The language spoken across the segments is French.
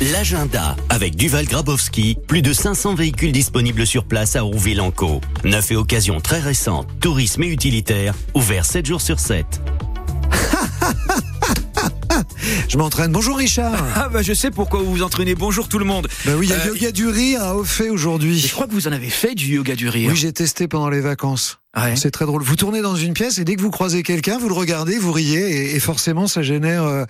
L'agenda avec Duval Grabowski, plus de 500 véhicules disponibles sur place à Rouville-en-Caux. Neuf et occasions très récentes, tourisme et utilitaire, ouvert 7 jours sur 7. Je m'entraîne. Bonjour Richard. Ah bah je sais pourquoi vous vous entraînez. Bonjour tout le monde. Bah oui, il y a Euh, yoga du rire à Ophé aujourd'hui. Je crois que vous en avez fait du yoga du rire. Oui, j'ai testé pendant les vacances. Ouais. C'est très drôle. Vous tournez dans une pièce et dès que vous croisez quelqu'un, vous le regardez, vous riez et, et forcément ça génère euh,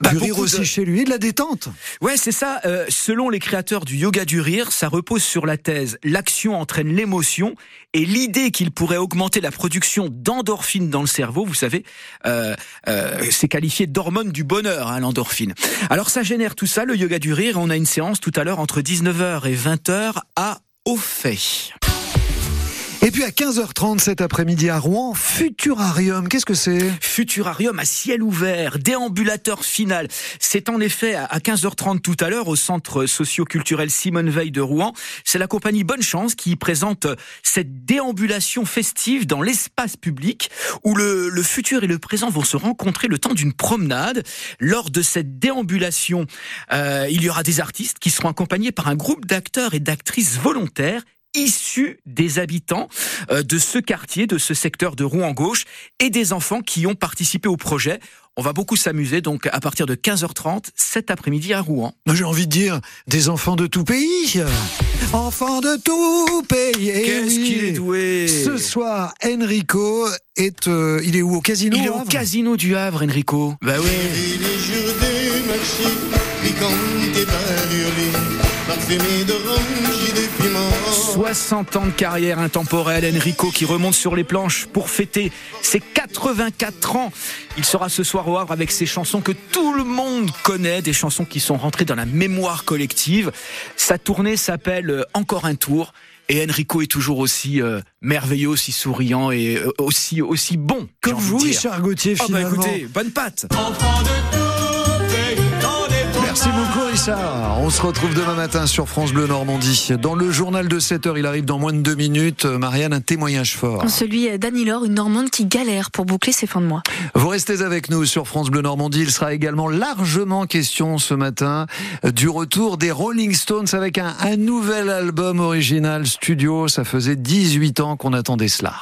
Bah, du rire aussi de- chez lui et de la détente. Ouais, c'est ça. Euh, selon les créateurs du yoga du rire, ça repose sur la thèse l'action entraîne l'émotion et l'idée qu'il pourrait augmenter la production d'endorphines dans le cerveau, vous savez, euh, euh, c'est qualifié d'hormone du bonheur, hein, l'endorphine. Alors ça génère tout ça, le yoga du rire. On a une séance tout à l'heure entre 19h et 20h à Ophé. Et puis à 15h30 cet après-midi à Rouen, Futurarium. Qu'est-ce que c'est? Futurarium à ciel ouvert, déambulateur final. C'est en effet à 15h30 tout à l'heure au centre socio-culturel Simone Veil de Rouen. C'est la compagnie Bonne Chance qui présente cette déambulation festive dans l'espace public où le, futur et le présent vont se rencontrer le temps d'une promenade. Lors de cette déambulation, euh, il y aura des artistes qui seront accompagnés par un groupe d'acteurs et d'actrices volontaires issus des habitants euh, de ce quartier, de ce secteur de Rouen-Gauche et des enfants qui ont participé au projet. On va beaucoup s'amuser donc à partir de 15h30 cet après-midi à Rouen. Moi, J'ai envie de dire des enfants de tout pays. Enfants de tout pays. eh Qu'est-ce oui. qu'il est doué Ce soir, Enrico est, euh, il est où au casino Il est au casino du Havre, Enrico. Bah oui. Parfumée d'orange et de piment. 60 ans de carrière intemporelle, Enrico qui remonte sur les planches pour fêter ses 84 ans. Il sera ce soir au Havre avec ses chansons que tout le monde connaît, des chansons qui sont rentrées dans la mémoire collective. Sa tournée s'appelle euh, Encore un tour. Et Enrico est toujours aussi euh, merveilleux, aussi souriant et euh, aussi aussi bon. Comme vous. Richard Gauthier, Oh bah finalement. écoutez, bonne patte. Richard. On se retrouve demain matin sur France Bleu Normandie. Dans le journal de 7 heures, il arrive dans moins de deux minutes. Marianne, un témoignage fort. Celui d'Annie Laure, une Normande qui galère pour boucler ses fins de mois. Vous restez avec nous sur France Bleu Normandie. Il sera également largement question ce matin du retour des Rolling Stones avec un, un nouvel album original studio. Ça faisait 18 ans qu'on attendait cela.